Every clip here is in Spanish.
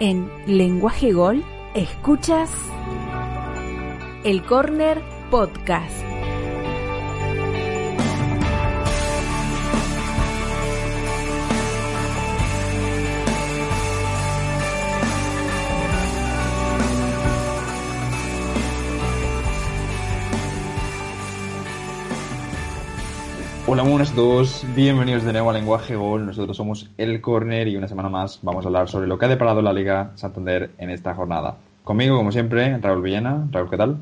En Lenguaje Gol, escuchas el Corner Podcast. Hola, buenas a todos, bienvenidos de nuevo a Lenguaje Gol. Nosotros somos El Corner y una semana más vamos a hablar sobre lo que ha deparado la Liga Santander en esta jornada. Conmigo, como siempre, Raúl Villena. Raúl, ¿qué tal?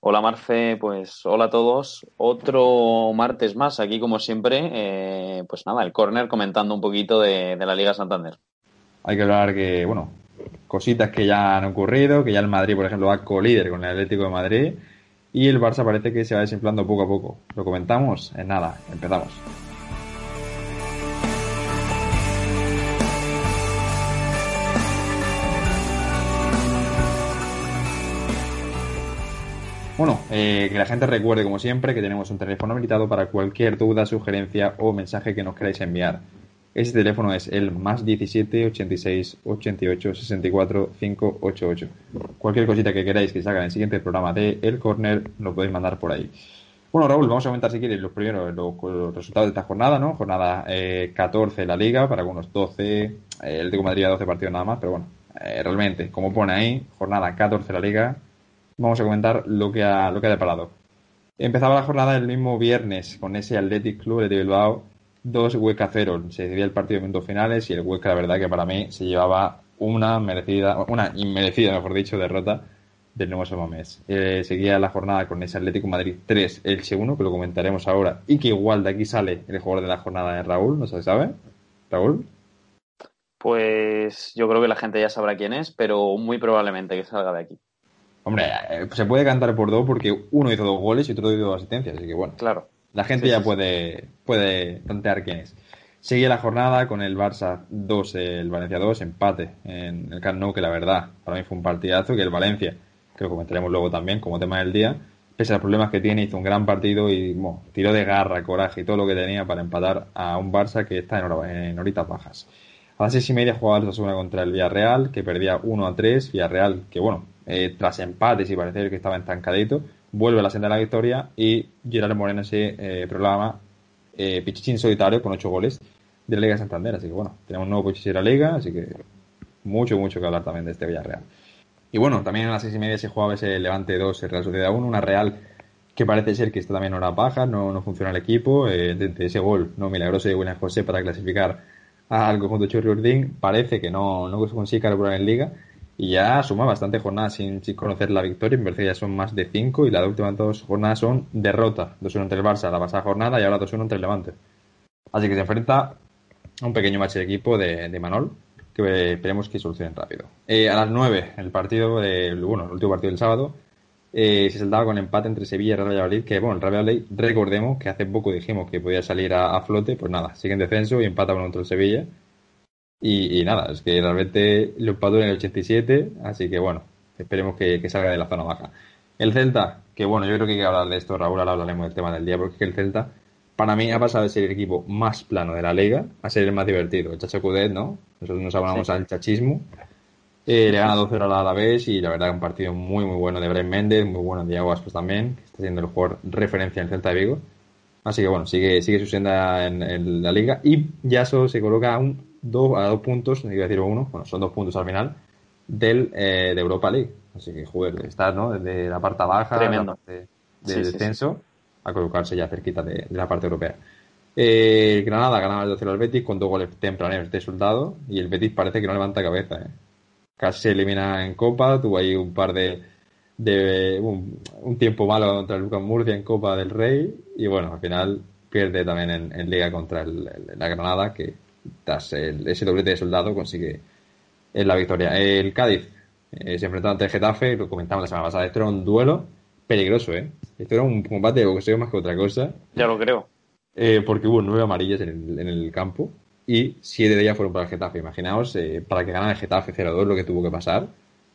Hola Marce, pues hola a todos. Otro martes más aquí como siempre. Eh, pues nada, el Corner comentando un poquito de, de la Liga Santander. Hay que hablar que, bueno, cositas que ya han ocurrido, que ya el Madrid, por ejemplo, va co-líder con el Atlético de Madrid y el Barça parece que se va desinflando poco a poco. ¿Lo comentamos? En nada, empezamos. Bueno, eh, que la gente recuerde, como siempre, que tenemos un teléfono habilitado para cualquier duda, sugerencia o mensaje que nos queráis enviar. Ese teléfono es el más 17 86 88 64 588. Cualquier cosita que queráis que salga en el siguiente programa de El Corner, lo podéis mandar por ahí. Bueno, Raúl, vamos a comentar si quieres los primeros los, resultados de esta jornada, ¿no? Jornada eh, 14 en la Liga, para algunos 12, eh, el de Madrid a 12 partidos nada más, pero bueno, eh, realmente, como pone ahí, jornada 14 en la Liga, vamos a comentar lo que ha, lo que ha deparado. Empezaba la jornada el mismo viernes con ese Athletic Club de Bilbao 2 Hueca 0. Se decidía el partido de minutos finales y el Hueca, la verdad, que para mí se llevaba una merecida, una inmerecida, mejor dicho, derrota del nuevo Somamés. Eh, seguía la jornada con ese Atlético Madrid 3, el segundo, que lo comentaremos ahora, y que igual de aquí sale el jugador de la jornada de Raúl, no se sabe. Raúl. Pues yo creo que la gente ya sabrá quién es, pero muy probablemente que salga de aquí. Hombre, eh, se puede cantar por dos porque uno hizo dos goles y otro hizo dos asistencias, así que bueno. Claro. La gente Sí, ya sí, puede, puede plantear quién es. Sigue la jornada con el Barça 2, el Valencia 2, empate en el Camp Nou, que la verdad, para mí fue un partidazo, que el Valencia, que lo comentaremos luego también como tema del día, pese a los problemas que tiene, hizo un gran partido y bueno, tiró de garra, coraje y todo lo que tenía para empatar a un Barça que está en, hora- en horitas bajas. A las seis y media jugaba el Osasuna contra el Villarreal, que perdía 1 a 3. Villarreal, que bueno, eh, tras empates y parecer que estaba estancadito, vuelve a la senda de la victoria y Gerard Moreno se eh, proclama eh, Pichichín solitario con 8 goles de la Liga de Santander. Así que bueno, tenemos un nuevo Pichichín de la Liga, así que mucho, mucho que hablar también de este Villarreal. Y bueno, también a las seis y media se jugaba ese Levante 2, el Real Sociedad 1, una Real que parece ser que está también en hora baja, no, no funciona el equipo. Eh, de, de ese gol no milagroso de William José para clasificar al conjunto Churri Urdín, parece que no, no consigue carburar en Liga y ya suma bastante jornadas sin, conocer la victoria. Me parece ya son más de 5 y las últimas dos jornadas son derrota. 2-1 entre el Barça la pasada jornada y ahora 2-1 entre el Levante. Así que se enfrenta a un pequeño match de equipo de, de Manol que eh, esperemos que solucionen rápido. Eh, a las 9, el partido, del bueno, el último partido del sábado, eh, se saltaba con empate entre Sevilla y Real Valladolid, que bueno, el Real recordemos que hace poco dijimos que podía salir a, a flote, pues nada, sigue en descenso y empata contra el Sevilla. Y, y nada, es que realmente lo empató en el 87, así que bueno, esperemos que, que salga de la zona baja. El Celta, que bueno, yo creo que hay que hablar de esto, Raúl, ahora hablaremos del tema del día, porque es que el Celta, para mí, ha pasado de ser el equipo más plano de la liga a ser el más divertido. El Chacho Cudet, ¿no? Nosotros nos hablamos Sí. al chachismo. Eh, le gana 2-0 al Alavés y la verdad un partido muy muy bueno de Brian Méndez, muy bueno de Diego Aspas también, que está siendo el jugador referencia en el Celta de Vigo. Así que bueno, sigue, sigue su senda en, en la liga y Yaso se coloca a, un, dos, a dos puntos, no iba a decir uno, bueno, son dos puntos al final, del, eh, de Europa League. Así que, joder, está ¿no? desde la parte baja, Tremendo. la parte de Sí, sí, sí. descenso, a colocarse ya cerquita de, de la parte europea. Eh, Granada ganaba el 2-0 al Betis con dos goles tempraneros de soldado y el Betis parece que no levanta cabeza. ¿eh? Casi se elimina en Copa, tuvo ahí un par de, de un, un tiempo malo contra el Lucas Murcia en Copa del Rey y bueno, al final pierde también en, en Liga contra el, el- la Granada que tras el- ese doblete de soldado consigue eh, la victoria. El Cádiz eh, se enfrentó ante el Getafe, lo comentamos la semana pasada, esto era un duelo peligroso, ¿eh? Esto era un combate de boxeo más que otra cosa. Ya lo creo. Eh, porque hubo nueve amarillas en el, en el campo y siete de ellas fueron para el Getafe. Imaginaos, eh, para que ganara el Getafe 0-2 lo que tuvo que pasar.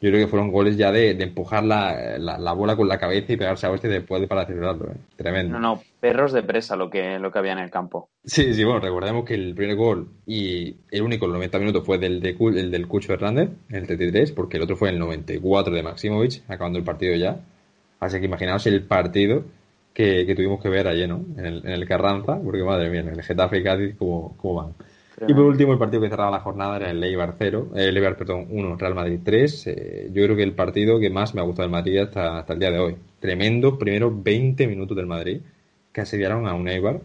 Yo creo que fueron goles ya de, empujar la, la, bola con la cabeza y pegarse a hostia después de para celebrarlo. ¿eh? Tremendo. No, no, perros de presa lo que, lo que había en el campo. Sí, sí, bueno, recordemos que el primer gol y el único en los 90 minutos fue del, de, el del Cucho Hernández, en el 33, porque el otro fue en el 94 de Maximovic, acabando el partido ya. Así que imaginaos el partido que, tuvimos que ver ayer, ¿no? En el, en el Carranza, porque madre mía, en el Getafe y Cádiz, ¿cómo, cómo van? Y por último, el partido que cerraba la jornada era el Eibar 0, el Eibar, perdón, 1, Real Madrid 3. Eh, yo creo que el partido que más me ha gustado del Madrid hasta, hasta el día de hoy. Tremendo, primero 20 minutos del Madrid, que asediaron a un Eibar,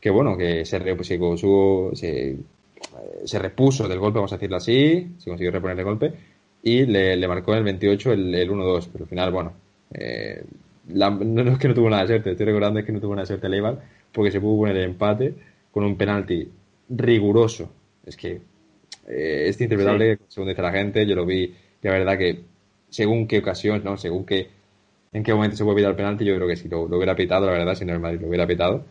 que bueno, que se, se, eh, se, repuso del golpe, vamos a decirlo así, se consiguió reponer el golpe, y le, marcó en el 28 el, el 1-2, pero al final, bueno, eh, no, es que no tuvo nada de suerte, estoy recordando es que no tuvo nada de suerte el Eibar, porque se pudo poner el empate con un penalti riguroso. Es que eh, es interpretable, según dice la gente, yo lo vi, la verdad que según qué ocasión, ¿no? Según qué, en qué momento se puede evitar el penalti, yo creo que si lo, hubiera pitado, la verdad, si no el Madrid lo hubiera pitado.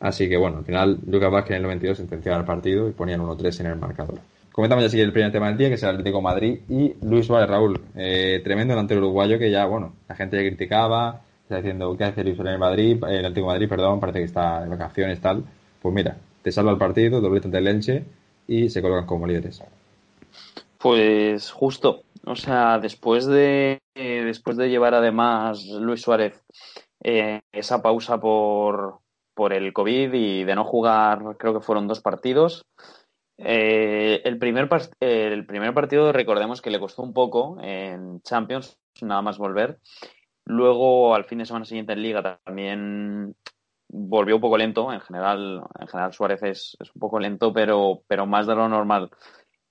Así que bueno, al final Lucas Vázquez en el 92 sentenciaba el partido y ponían 1-3 en el marcador. Comentamos ya así el primer tema del día, que es el Atlético Madrid y Luis Suárez Raúl. Eh, tremendo delantero uruguayo que ya, bueno, la gente ya criticaba, está diciendo, ¿qué hace Luis Suárez en Madrid? El Atlético Madrid, perdón, parece que está en vacaciones, tal. Pues mira, te salva el partido, doblete ante el y se colocan como líderes. Pues justo, o sea, después de después de llevar además Luis Suárez eh, esa pausa por, por el COVID y de no jugar, creo que fueron dos partidos. Eh, el, primer, el primer partido, recordemos que le costó un poco en Champions, nada más volver. Luego, al fin de semana siguiente en Liga, también volvió un poco lento. En general, en general Suárez es, un poco lento, pero, pero más de lo normal.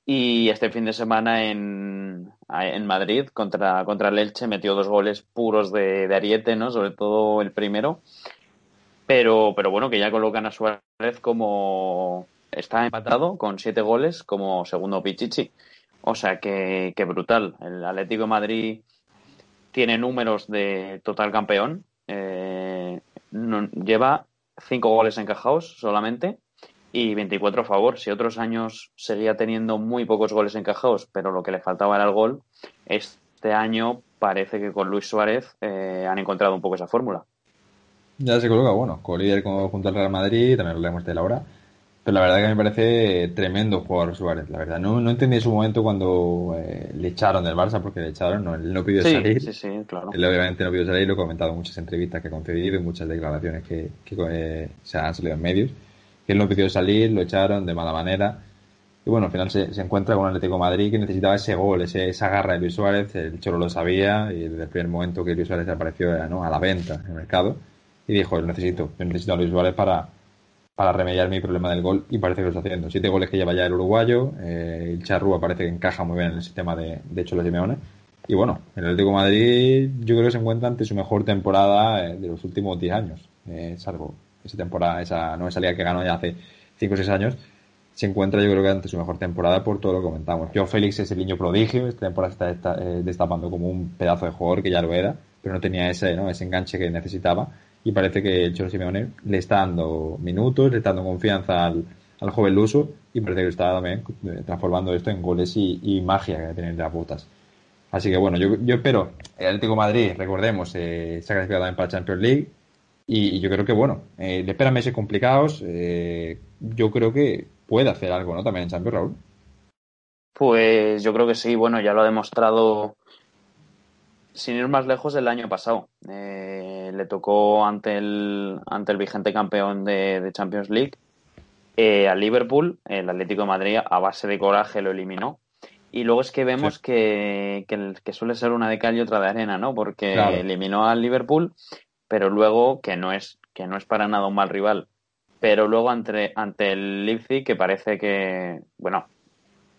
Y este fin de semana en, en Madrid contra, contra el Elche metió dos goles puros de, de Ariete, ¿no? Sobre todo el primero. Pero, pero bueno, que ya colocan a Suárez como está empatado con siete goles como segundo Pichichi. O sea que, que brutal. El Atlético de Madrid tiene números de total campeón. Eh, lleva 5 goles encajados solamente y 24 a favor. Si otros años seguía teniendo muy pocos goles encajados, pero lo que le faltaba era el gol, este año parece que con Luis Suárez eh, han encontrado un poco esa fórmula. Ya se coloca, bueno, con líder junto al Real Madrid, también leemos de la hora. Pero la verdad que me parece tremendo jugador Suárez, la verdad. No, no entendí su momento cuando eh, le echaron del Barça, porque le echaron, no, él no pidió salir. Sí, sí, claro. Él obviamente no pidió salir, lo he comentado en muchas entrevistas que ha concedido y muchas declaraciones que, eh, se han salido en medios. Que él no pidió salir, lo echaron de mala manera. Y bueno, al final se, encuentra con un Atlético Madrid que necesitaba ese gol, ese, esa garra de Luis Suárez. El Cholo lo sabía y desde el primer momento que Luis Suárez apareció ¿no? a la venta en el mercado. Y dijo, yo necesito, yo necesito a Luis Suárez para, para remediar mi problema del gol y parece que lo está haciendo. Siete goles que lleva ya el uruguayo, eh, el Charrúa parece que encaja muy bien en el sistema de, de Cholo Simeone. Y bueno, el Atlético de Madrid yo creo que se encuentra ante su mejor temporada eh, de los últimos 10 años, eh, salvo esa temporada, esa, no esa liga que ganó ya hace 5 o 6 años, se encuentra yo creo que ante su mejor temporada por todo lo que comentamos. Joe Félix es el niño prodigio, esta temporada se está, eh, destapando como un pedazo de jugador que ya lo era, pero no tenía ese, ¿no? ese enganche que necesitaba y parece que el Cholo Simeone le está dando minutos, le está dando confianza al, al joven Luso y parece que está también eh, transformando esto en goles y, magia que tienen las botas. Así que bueno, yo, espero, el Atlético Madrid, recordemos, eh, se ha clasificado también para la Champions League y, yo creo que bueno, eh, le esperan meses complicados, yo creo que puede hacer algo, ¿no? También en Champions, Raúl. Pues yo creo que sí, bueno, ya lo ha demostrado sin ir más lejos el año pasado. Eh, le tocó ante el, ante el vigente campeón de, Champions League eh, al Liverpool, el Atlético de Madrid a base de coraje lo eliminó. Y luego es que vemos que, que, suele ser una de cal y otra de arena, ¿no? Porque eliminó al Liverpool, pero luego que no es, que no es para nada un mal rival. Pero luego ante, ante el Leipzig, que parece que, bueno,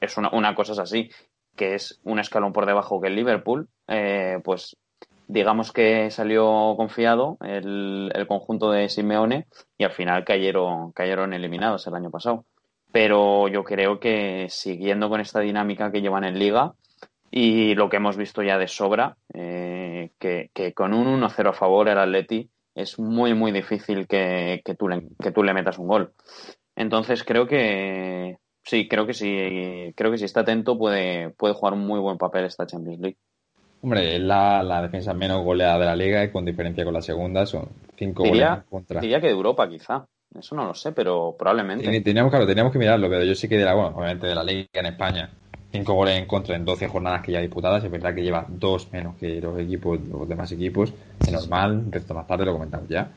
es una, una cosa es así, que es un escalón por debajo que el Liverpool, eh, pues digamos que salió confiado el, conjunto de Simeone y al final cayeron, cayeron eliminados el año pasado. Pero yo creo que siguiendo con esta dinámica que llevan en liga y lo que hemos visto ya de sobra, eh, que, con un 1-0 a favor el Atleti es muy muy difícil que, que, tú le, que tú le metas un gol. Entonces creo que, Sí, creo que sí. Creo que si está atento puede, puede jugar un muy buen papel esta Champions League. Hombre, es la, la defensa menos goleada de la liga y con diferencia con la segunda son cinco Diría, goles contra. diría que de Europa, quizá. Eso no lo sé, pero probablemente. Teníamos, claro, teníamos que mirarlo, pero yo sí que de la, bueno, obviamente de la liga en España, cinco goles en contra en 12 jornadas que ya disputadas, es verdad que lleva dos menos que los equipos, los demás equipos, es normal, un resto más tarde lo comentamos ya,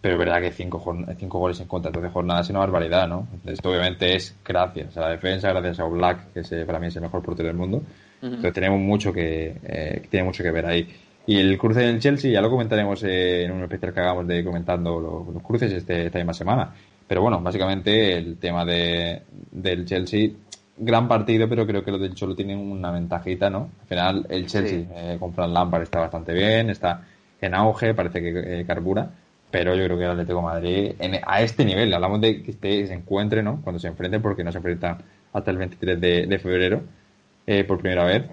pero es verdad que cinco, cinco goles en contra en 12 jornadas es una barbaridad, ¿no? Esto obviamente es gracias a la defensa, gracias a Black, que es, para mí es el mejor portero del mundo, Entonces tenemos mucho que, eh, tiene mucho que ver ahí. Y el cruce del Chelsea ya lo comentaremos eh, en un especial que hagamos de comentando los, los cruces este, esta misma semana. Pero bueno, básicamente el tema de, del Chelsea, gran partido, pero creo que los del Cholo tienen una ventajita, ¿no? Al final el Chelsea Sí. eh, con Fran Lampard está bastante bien, está en auge, parece que eh, carbura, pero yo creo que el Atlético de Madrid en- a este nivel, hablamos de que este- se encuentre, ¿no? Cuando se enfrenten, porque no se enfrentan hasta el 23 de, de febrero eh, por primera vez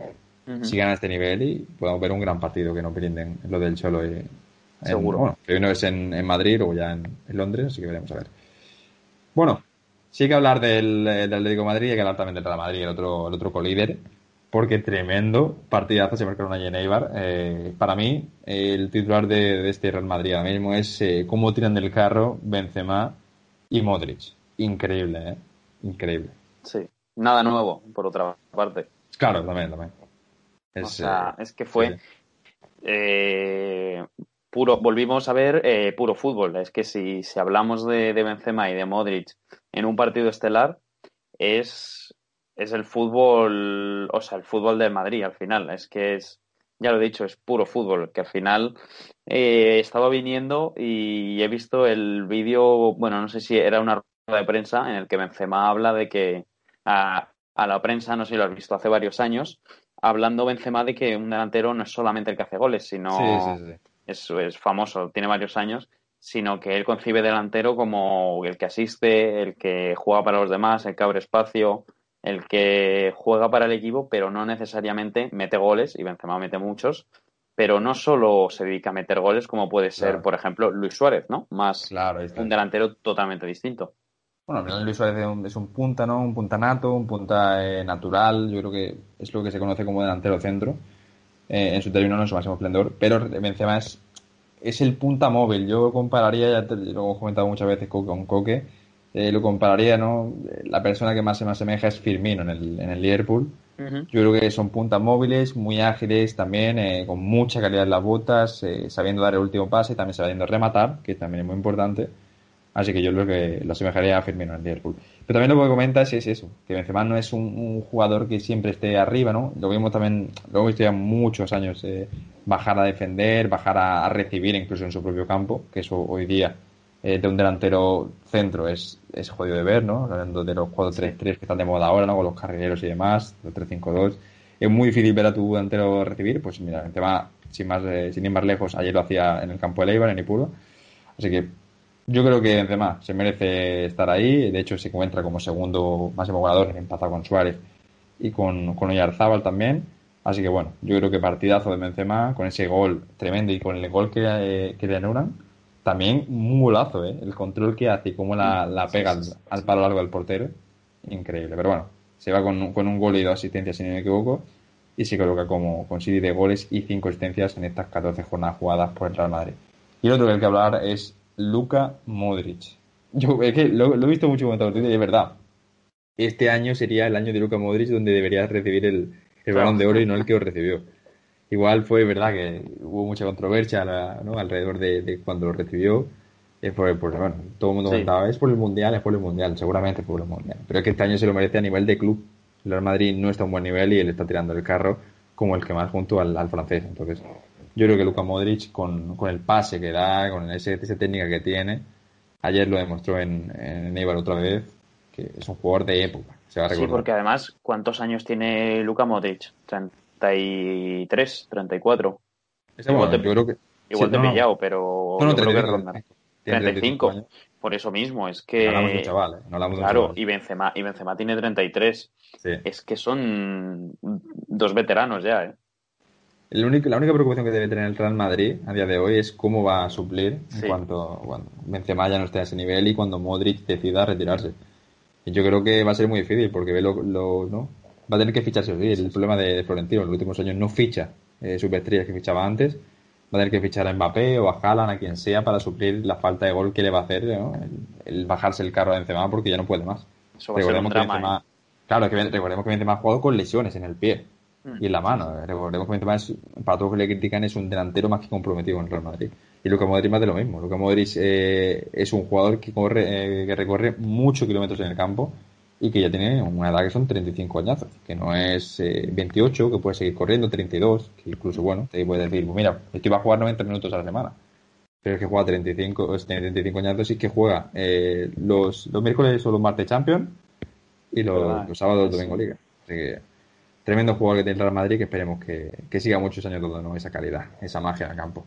sigan a este nivel y podamos ver un gran partido que nos brinden lo del Cholo. y- en- Seguro. Bueno, primero es en, en Madrid, luego ya en, en Londres, así que veremos a ver. Bueno, sí hay que hablar del, del Atlético de Madrid y hay que hablar también del Real Madrid, el otro, el otro colíder, porque tremendo partidazo se marcaron allí en Eibar. Eh, para mí, el titular de, de este Real Madrid ahora mismo es eh, cómo tiran del carro Benzema y Modric. Increíble, ¿eh? Increíble. Sí. Nada nuevo, por otra parte. Claro, también, también. o sea, eh, es que fue eh, puro, volvimos a ver eh, puro fútbol. Es que si, si hablamos de, de Benzema y de Modric en un partido estelar, es, es el fútbol, o sea, el fútbol del Madrid al final. Es que es, ya lo he dicho, es puro fútbol. Que al final eh, estaba viniendo y he visto el vídeo, bueno, no sé si era una rueda de prensa en el que Benzema habla de que a, a la prensa, no sé si lo has visto hace varios años, hablando Benzema de que un delantero no es solamente el que hace goles, sino Sí, sí, sí. es, es famoso, tiene varios años, sino que él concibe delantero como el que asiste, el que juega para los demás, el que abre espacio, el que juega para el equipo, pero no necesariamente mete goles, y Benzema mete muchos, pero no solo se dedica a meter goles como puede ser, Claro. por ejemplo, Luis Suárez, ¿no? Más Claro, un delantero totalmente distinto. Bueno, al final Luis Suárez es un, es un punta, ¿no? Un punta nato, un punta eh, natural. Yo creo que es lo que se conoce como delantero centro. eh, en su término, no en su máximo esplendor. Pero Benzema es, es el punta móvil. Yo compararía, ya te, lo hemos comentado muchas veces con, con Coque, eh, lo compararía, ¿no? La persona que más se me asemeja es Firmino en el, en el Liverpool. Yo creo que son puntas móviles, muy ágiles también, eh, con mucha calidad en las botas, eh, sabiendo dar el último pase, también sabiendo rematar, que también es muy importante. Así que yo creo que lo asemejaría a Firmino en Liverpool. Pero también lo que comentas es eso, que Benzema no es un, un jugador que siempre esté arriba, ¿no? Lo vimos también, lo hemos visto ya muchos años, eh, bajar a defender, bajar a, a recibir incluso en su propio campo, que eso hoy día eh, de un delantero centro es, es jodido de ver, ¿no? Hablando de los 4-3-3 que están de moda ahora, ¿no? Con los carrileros y demás, los 3-5-2. Es muy difícil ver a tu delantero recibir, pues mira, el tema, sin, más, eh, sin ir más lejos, ayer lo hacía en el campo de Eibar, en Ipuro. Así que yo creo que Benzema se merece estar ahí. De hecho, se encuentra como segundo máximo goleador, empatado con Suárez y con, con Oyarzábal también. Así que bueno, yo creo que partidazo de Benzema con ese gol tremendo y con el gol que, eh, que le anulan. También un golazo, ¿eh? El control que hace y cómo la, la pega al, al palo largo del portero. Increíble. Pero bueno, se va con, con un gol y dos asistencias, si no me equivoco. Y se coloca como con serie de goles y cinco asistencias en estas 14 jornadas jugadas por el Real Madrid. Y el otro que hay que hablar es Luka Modric. Yo es que lo, lo he visto mucho y de verdad. Este año sería el año de Luka Modric donde debería recibir el, el balón de oro y no el que lo recibió. Igual fue verdad que hubo mucha controversia la- ¿no? alrededor de, de cuando lo recibió. Es por, por- bueno, todo el mundo Sí. comentaba, es por el mundial, es por el mundial, seguramente es por el mundial. Pero es que este año se lo merece a nivel de club. El Real Madrid no está a un buen nivel y él está tirando el carro como el que más junto al, al francés. Entonces, yo creo que Luka Modric, con, con el pase que da, con ese, esa técnica que tiene, ayer lo demostró en, en Eibar otra vez, que es un jugador de época. Se va a Sí, porque además, ¿cuántos años tiene Luka Modric? 33, 34. Ese, igual bueno, te- yo creo que. Igual sí, te he no, no. pillado, pero No, no, yo creo que 35, rondará. tiene 35. años. Por eso mismo, es No que... hablamos de un chaval, ¿eh? No hablamos de un Claro, chaval. y Benzema, y Benzema tiene 33. Sí. Es que son dos veteranos ya, ¿eh? El único- la única preocupación que debe tener el Real Madrid a día de hoy es cómo va a suplir en Sí. cuanto cuando Benzema ya no esté a ese nivel y cuando Modric decida retirarse. Y yo creo que va a ser muy difícil porque ve lo, lo- ¿no? va a tener que ficharse. Sí, el problema de, Florentino en los últimos años no ficha eh, superestrellas que fichaba antes, va a tener que fichar a Mbappé o a Haaland, a quien sea, para suplir la falta de gol que le va a hacer el, bajarse el carro de Benzema porque ya no puede más. Eso va a ser un drama, ¿eh? Claro, que recordemos que Benzema ha jugado con lesiones en el pie y en la mano. Recordemos que Benzema, es, para todos los que le critican, es un delantero más que comprometido con el Real Madrid. Y Luka Modric más de lo mismo. Luka Modric eh, es un jugador que corre, eh, que recorre muchos kilómetros en el campo y que ya tiene una edad que son 35 añazos, que no es 28, eh, que puede seguir corriendo, 32, que incluso, bueno, te puede decir, pues mira, es que va a jugar 90 minutos a la semana. Pero es que juega 35, tiene 35 añazos y que juega eh, los, los miércoles o los martes Champions y los, los sábados Domingo Liga. Así que tremendo jugador que tiene el Real Madrid que esperemos que, que siga muchos años todo, ¿no? Esa calidad, esa magia el campo.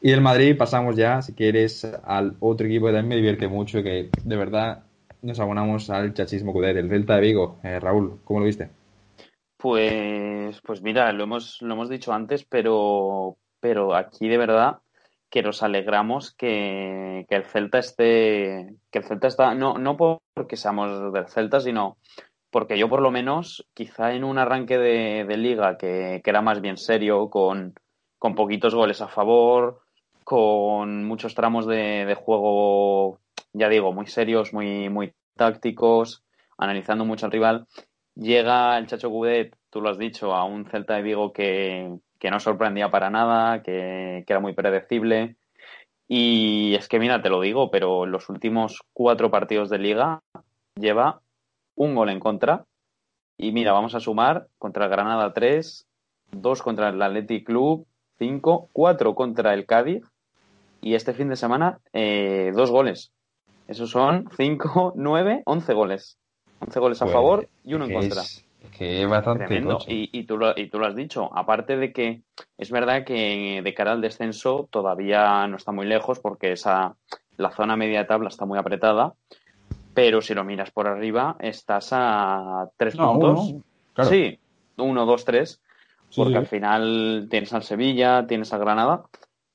Y del Madrid pasamos ya, si quieres, al otro equipo que también me divierte mucho, que de verdad nos abonamos al chachismo cudet, el Delta de Vigo. Eh, Raúl, ¿cómo lo viste? Pues, pues mira, lo hemos, lo hemos dicho antes, pero, pero aquí de verdad que nos alegramos que, el Celta esté, que el Celta está, no, no porque seamos del Celta, sino porque yo por lo menos, quizá en un arranque de, liga que, era más bien serio, con, con poquitos goles a favor, con muchos tramos de, de juego ya digo, muy serios, muy, muy tácticos, analizando mucho al rival. Llega el Chacho Gudet, tú lo has dicho, a un Celta de Vigo que, no sorprendía para nada, que, era muy predecible. Y es que, mira, te lo digo, pero en los últimos cuatro partidos de liga lleva un gol en contra. Y mira, vamos a sumar contra el Granada 3, dos contra el Athletic Club, 5, 4 contra el Cádiz. Y este fin de semana, eh, dos goles. Esos son 5, 9, 11 goles. 11 goles a pues, favor y uno en contra. que es bastante Tremendo. Y, tú lo, y tú lo has dicho. Aparte de que es verdad que de cara al descenso todavía no está muy lejos porque esa, la zona media de tabla está muy apretada. Pero si lo miras por arriba, estás a 3 puntos. Sí, 1, 2, 3. Porque al final tienes al Sevilla, tienes al Granada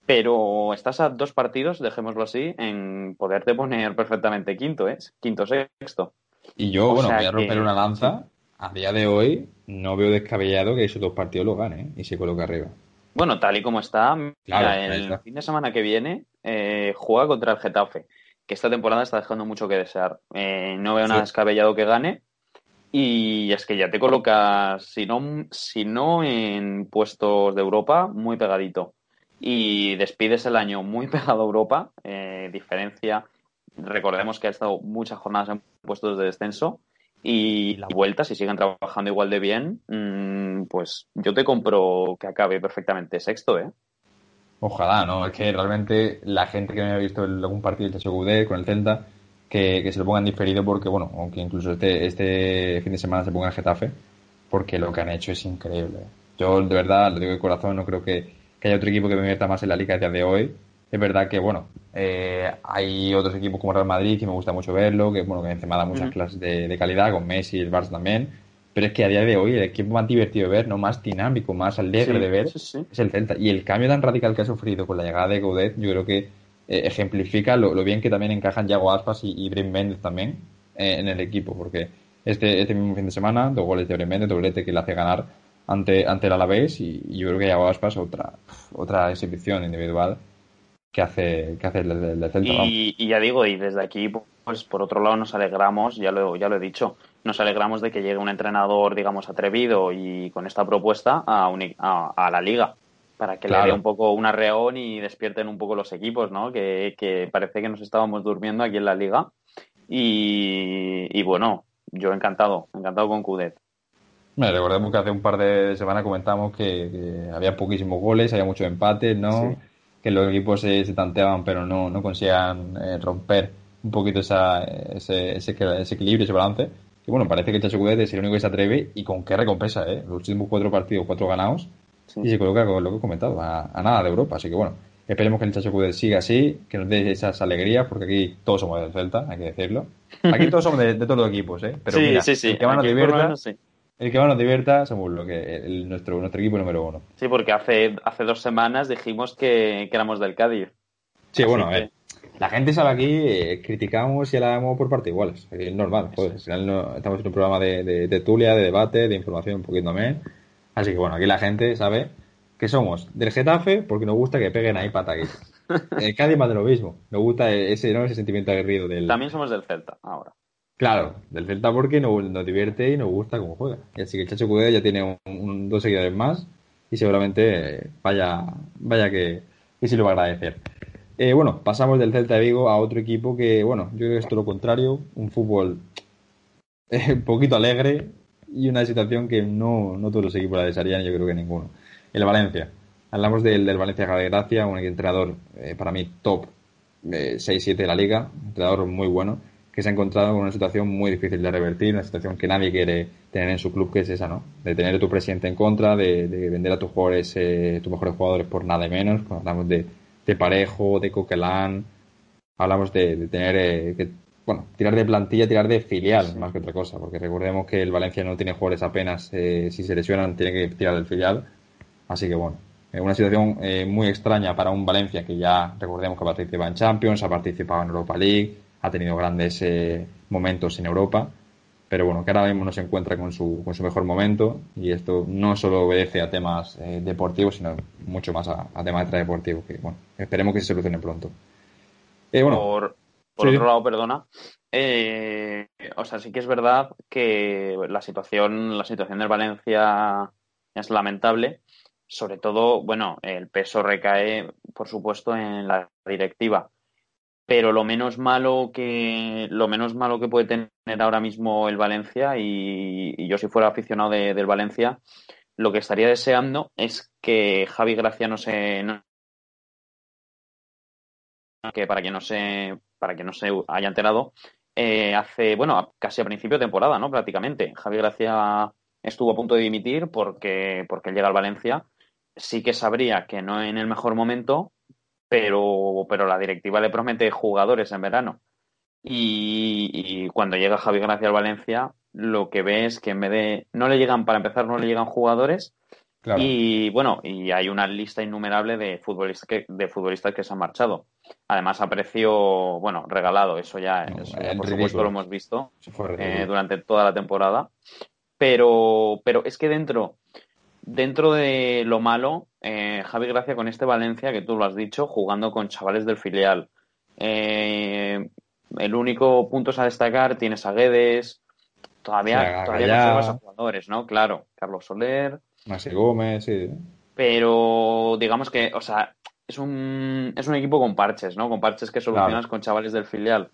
pero estás a dos partidos, dejémoslo así, en poderte poner perfectamente quinto, ¿eh? Quinto, sexto. Y yo, bueno, voy a romper una lanza. A día de hoy no veo descabellado que esos dos partidos lo gane ¿eh? y se coloque arriba. Bueno, tal y como está, el fin de semana que viene eh, juega contra el Getafe, que esta temporada está dejando mucho que desear. Eh, no veo nada descabellado que gane. Y es que ya te colocas, si no, si no en puestos de Europa, muy pegadito y despides el año muy pegado a Europa, eh, diferencia, recordemos que ha estado muchas jornadas en puestos de descenso y la vuelta, si siguen trabajando igual de bien, mm, pues yo te compro que acabe perfectamente sexto, ¿eh? Ojalá, ¿no? Es que realmente la gente que no haya visto algún partido del Chacho con el Celta, que, se lo pongan diferido porque, bueno, aunque incluso este, este fin de semana se ponga el Getafe, porque lo que han hecho es increíble. Yo, de verdad, lo digo de corazón, no creo que que haya otro equipo que me meta más en la liga a día de hoy. Es verdad que, bueno, eh, hay otros equipos como Real Madrid que me gusta mucho verlo, que, bueno, que encima da muchas clases de, calidad, con Messi y el Barça también. Pero es que a día de hoy el equipo más divertido de ver, no más dinámico, más alegre de ver, es el Celta. Y el cambio tan radical que ha sufrido con la llegada de Gaudet, yo creo que eh, ejemplifica lo, bien que también encajan Yago Aspas y, y Brin Méndez también eh, en el equipo. Porque este, este mismo fin de semana, dos goles de Brin Méndez, doblete que le hace ganar ante, ante el Alavés y, yo creo que ya Aspas otra, otra exhibición individual que hace, que hace el, el, Celta. Y, y, ya digo, y desde aquí, pues por otro lado nos alegramos, ya lo, ya lo he dicho, nos alegramos de que llegue un entrenador, digamos, atrevido y con esta propuesta a, a, la liga para que le dé un poco un arreón y despierten un poco los equipos, ¿no? Que, que parece que nos estábamos durmiendo aquí en la liga. Y, y bueno, yo encantado, encantado con Cudet. Me recordemos que hace un par de semanas comentamos que, había poquísimos goles, había muchos empates, ¿no? Que los equipos se, tanteaban, pero no, no conseguían eh, romper un poquito esa, ese, ese, equilibrio, ese balance. Y bueno, parece que el Chacho es el único que se atreve y con qué recompensa, ¿eh? Los últimos cuatro partidos, cuatro ganados, y se coloca con lo que he comentado, a, nada de Europa. Así que bueno, esperemos que el Chacho siga así, que nos dé esas alegrías, porque aquí todos somos del Celta, hay que decirlo. Aquí todos somos de, todos los equipos, ¿eh? Pero sí, sí, sí. que más nos divierta, el que más nos divierta somos lo que el, nuestro, nuestro equipo número uno. Sí, porque hace, hace dos semanas dijimos que, éramos del Cádiz. Sí, bueno, ver. La gente sabe aquí, eh, criticamos y hablamos por parte iguales. Es normal, joder. Al final no, estamos en un programa de, de, de, tulia, de debate, de información un poquito también. Así que bueno, aquí la gente sabe que somos del Getafe porque nos gusta que peguen ahí pataguitas. El Cádiz más de lo mismo. Nos gusta ese, ¿no? ese sentimiento aguerrido del... También somos del Celta, ahora. Claro, del Celta porque nos, nos divierte y nos gusta cómo juega. Y así que el Chacho Cudé ya tiene un, dos seguidores más y seguramente vaya, vaya que, que sí lo va a agradecer. Eh, bueno, pasamos del Celta de Vigo a otro equipo que, bueno, yo creo que es todo lo contrario, un fútbol un poquito alegre y una situación que no, no todos los equipos la desearían, yo creo que ninguno. El Valencia. Hablamos del, del Valencia de Gracia, un entrenador eh, para mí top 6-7 eh, de la liga, un entrenador muy bueno, que se ha encontrado con una situación muy difícil de revertir, una situación que nadie quiere tener en su club, que es esa, ¿no? De tener tu presidente en contra, de, vender a tus jugadores, eh, tus mejores jugadores por nada menos. Cuando hablamos de, de Parejo, de Coquelán, hablamos de, tener que, bueno, tirar de plantilla, tirar de filial, más que otra cosa, porque recordemos que el Valencia no tiene jugadores apenas, si se lesionan, tiene que tirar del filial. Así que bueno, una situación eh, muy extraña para un Valencia que ya recordemos que participa en Champions, ha participado en Europa League, ha tenido grandes eh, momentos en Europa, pero bueno, que ahora mismo no se encuentra con su, con su mejor momento y esto no solo obedece a temas eh, deportivos, sino mucho más a, temas extradeportivos, que bueno, esperemos que se solucione pronto. por, otro lado, perdona, o sea, sí que es verdad que la situación, la situación del Valencia es lamentable, sobre todo, bueno, el peso recae, por supuesto, en la directiva. Pero lo menos malo que lo menos malo que puede tener ahora mismo el Valencia y, yo si fuera aficionado del Valencia, lo que estaría deseando es que Javi Gracia no se que para que no se para que no se haya enterado eh, hace bueno casi a principio de temporada, ¿no? Prácticamente Javi Gracia estuvo a punto de dimitir porque porque llega al Valencia sí que sabría que no en el mejor momento, pero, pero la directiva le promete jugadores en verano. Y, cuando llega Javi Gracia al Valencia, lo que ve es que en vez de. No le llegan, para empezar, no le llegan jugadores. Y bueno, y hay una lista innumerable de futbolistas que, de futbolistas que se han marchado. Además, a precio, bueno, regalado, eso ya, por supuesto lo hemos visto eh, durante toda la temporada. Pero, pero es que dentro Dentro de lo malo, eh, Javi Gracia con este Valencia, que tú lo has dicho, jugando con chavales del filial. Eh, el único punto a destacar tienes a Guedes, todavía, todavía a jugadores, ¿no? Claro, Carlos Soler. Masi Gómez, sí. Pero digamos que, o sea, es un, es un equipo con parches, ¿no? Con parches que solucionas con chavales del filial.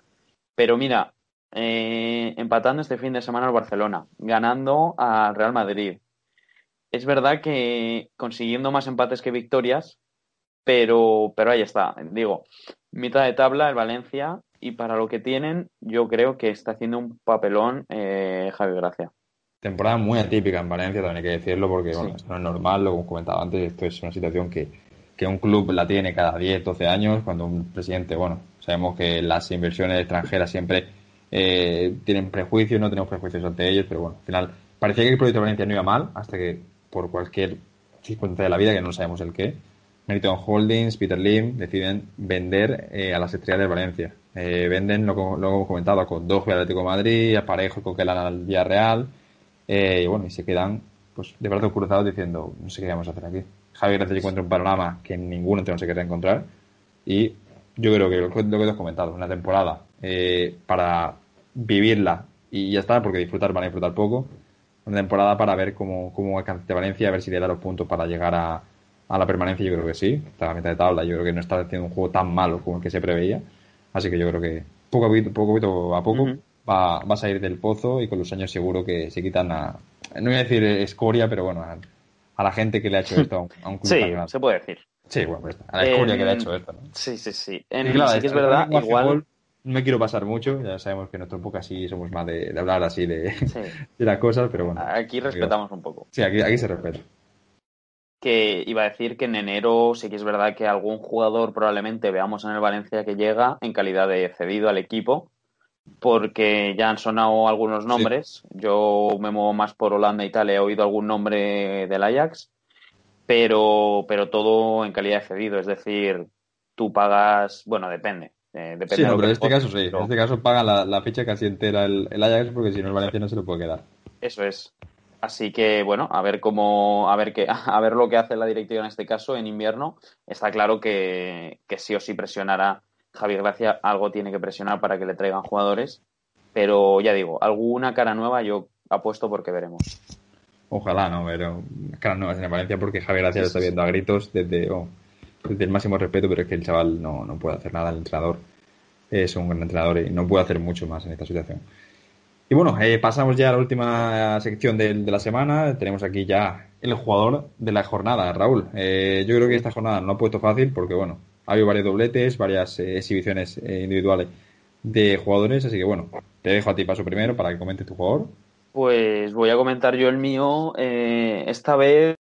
Pero mira, eh, empatando este fin de semana al Barcelona, ganando al Real Madrid, es verdad que consiguiendo más empates que victorias, pero, pero ahí está. Digo, mitad de tabla el Valencia y para lo que tienen, yo creo que está haciendo un papelón eh, Javi Gracia. Temporada muy atípica en Valencia, también hay que decirlo, porque bueno, esto no es normal, lo hemos comentado antes, esto es una situación que, que un club la tiene cada 10, 12 años, cuando un presidente, bueno, sabemos que las inversiones extranjeras siempre eh, tienen prejuicios, no tenemos prejuicios ante ellos, pero bueno, al final parecía que el proyecto de Valencia no iba mal, hasta que por cualquier circunstancia de la vida, que no sabemos el qué, Meriton Holdings, Peter Lim, deciden vender eh, a las estrellas de Valencia. Eh, venden, lo, lo, hemos comentado, con dos Atlético de Madrid, a Parejo con Quelan al Villarreal, eh, y bueno, y se quedan pues de brazos cruzados diciendo, no sé qué vamos a hacer aquí. Javier Gracia encuentra un panorama que ninguno no se quiere encontrar, y yo creo que lo, que te has comentado, una temporada para vivirla y ya está, porque disfrutar van a disfrutar poco, una temporada para ver cómo, cómo alcanza Valencia, a ver si le da los puntos para llegar a, a la permanencia. Yo creo que sí, está a mitad de tabla. Yo creo que no está haciendo un juego tan malo como el que se preveía. Así que yo creo que poco a poco, poco, a poco va, va, a salir del pozo y con los años seguro que se quitan a, no voy a decir escoria, pero bueno, a, la gente que le ha hecho esto a un, club. Sí, se puede decir. Sí, bueno, pues, a la escoria que le ha hecho esto. ¿no? Sí, sí, sí. En, claro, sí que es verdad, igual no me quiero pasar mucho, ya sabemos que en nuestro podcast sí somos más de, hablar así de, de, las cosas, pero bueno. Aquí respetamos un poco. Sí, aquí, aquí se respeta. Que iba a decir que en enero sí que es verdad que algún jugador probablemente veamos en el Valencia que llega en calidad de cedido al equipo, porque ya han sonado algunos nombres. Yo me muevo más por Holanda y tal, he oído algún nombre del Ajax, pero, pero todo en calidad de cedido, es decir, tú pagas, bueno, depende eh, sí, pero en este caso sí. En este caso paga la, ficha casi entera el, Ajax porque si no el Valencia no se lo puede quedar. Eso es. Así que bueno, a ver cómo, a ver qué, a ver lo que hace la directiva en este caso en invierno. Está claro que, que sí o sí presionará Javier Gracia, algo tiene que presionar para que le traigan jugadores. Pero ya digo, alguna cara nueva yo apuesto porque veremos. Ojalá, ¿no? Pero caras nuevas en Valencia porque Javier Gracia lo está viendo a gritos desde, oh, desde el máximo respeto, pero es que el chaval no, no puede hacer nada, el entrenador es un gran entrenador y no puede hacer mucho más en esta situación. Y bueno, eh, pasamos ya a la última sección de, la semana. Tenemos aquí ya el jugador de la jornada, Raúl. Eh, yo creo que esta jornada no ha puesto fácil porque, bueno, ha habido varios dobletes, varias eh, exhibiciones individuales de jugadores, así que bueno, te dejo a ti paso primero para que comentes tu jugador. Pues voy a comentar yo el mío. esta vez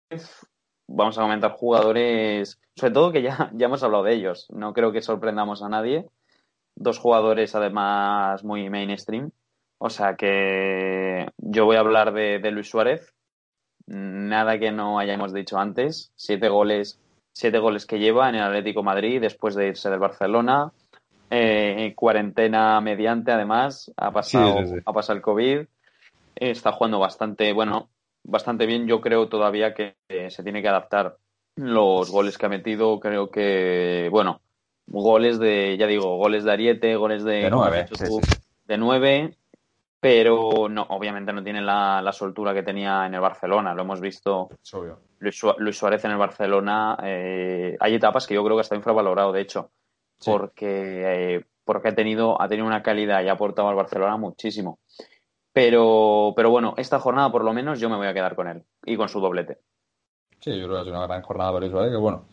vamos a comentar jugadores, sobre todo que ya, ya hemos hablado de ellos. No creo que sorprendamos a nadie. Dos jugadores además muy mainstream o sea que yo voy a hablar de, Luis Suárez. Nada que no hayamos dicho antes. Siete goles, siete goles que lleva en el Atlético Madrid después de irse del Barcelona. Eh, cuarentena mediante, además, ha pasado, ha pasado el COVID. Está jugando bastante, bueno, bastante bien. Yo creo todavía que se tiene que adaptar los goles que ha metido. Creo que, bueno, goles de, ya digo, goles de Ariete, goles de, de nueve, de nueve pero no, obviamente no tiene la, soltura que tenía en el Barcelona. Lo hemos visto. Luis, Suárez en el Barcelona. Eh, hay etapas que yo creo que está infravalorado, de hecho, porque, eh, porque ha tenido, ha tenido una calidad y ha aportado al Barcelona muchísimo. Pero, pero bueno, esta jornada por lo menos yo me voy a quedar con él y con su doblete. Sí, yo creo que es una gran jornada para Luis Suárez, que bueno,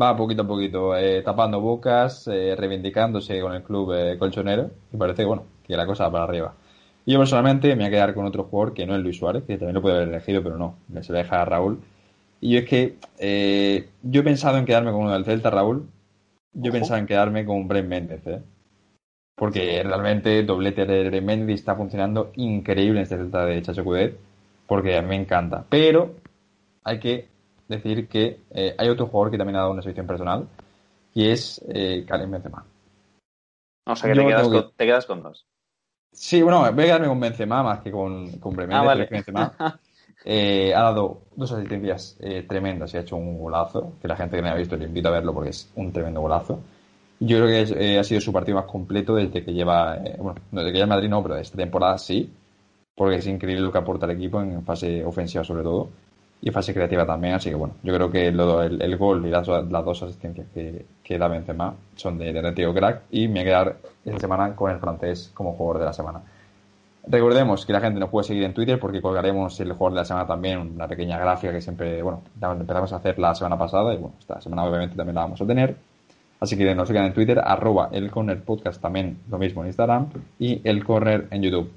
va poquito a poquito eh, tapando bocas, reivindicándose con el club colchonero y parece que bueno, que la cosa va para arriba. Y yo personalmente me voy a quedar con otro jugador que no es Luis Suárez, que también lo puede haber elegido, pero no, me se lo deja a Raúl. Y es que eh, yo he pensado en quedarme con uno del Celta, Raúl. Yo he pensado en quedarme con Bren Méndez, ¿eh? Porque realmente doblete de Méndez está funcionando increíble en este Celta de Chacho Cudet, porque a mí me encanta. Pero hay que decir que eh, hay otro jugador que también ha dado una selección personal, y es eh, Karim Benzema. O sea que te quedas, con, te quedas, con, dos. Sí, bueno, voy a quedarme con Benzema más que con, con ah, Benzema eh, ha dado dos asistencias eh, tremendas y ha hecho un golazo, que la gente que me ha visto le invito a verlo porque es un tremendo golazo. Yo creo que eh, ha sido su partido más completo desde que lleva, bueno, desde que lleva Madrid no, pero esta temporada sí, porque es increíble lo que aporta el equipo en fase ofensiva sobre todo y fase creativa también. Así que bueno, yo creo que el, gol y las, dos asistencias que, que, da Benzema son de, de Crack y me voy a quedar esta semana con el francés como jugador de la semana. Recordemos que la gente nos puede seguir en Twitter porque colgaremos el jugador de la semana también, una pequeña gráfica que siempre, bueno, empezamos a hacer la semana pasada y bueno, esta semana obviamente también la vamos a tener. Así que nos sigan en Twitter, arroba el corner podcast también, lo mismo en Instagram y el corner en YouTube.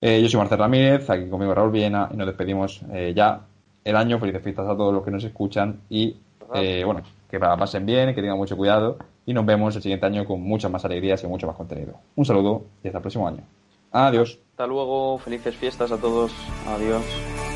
Eh, yo soy Marcel Ramírez, aquí conmigo Raúl Viena y nos despedimos eh, ya el año. Felices fiestas a todos los que nos escuchan y eh, bueno, que pasen bien, que tengan mucho cuidado y nos vemos el siguiente año con muchas más alegrías y mucho más contenido. Un saludo y hasta el próximo año. Adiós. Hasta luego, felices fiestas a todos. Adiós.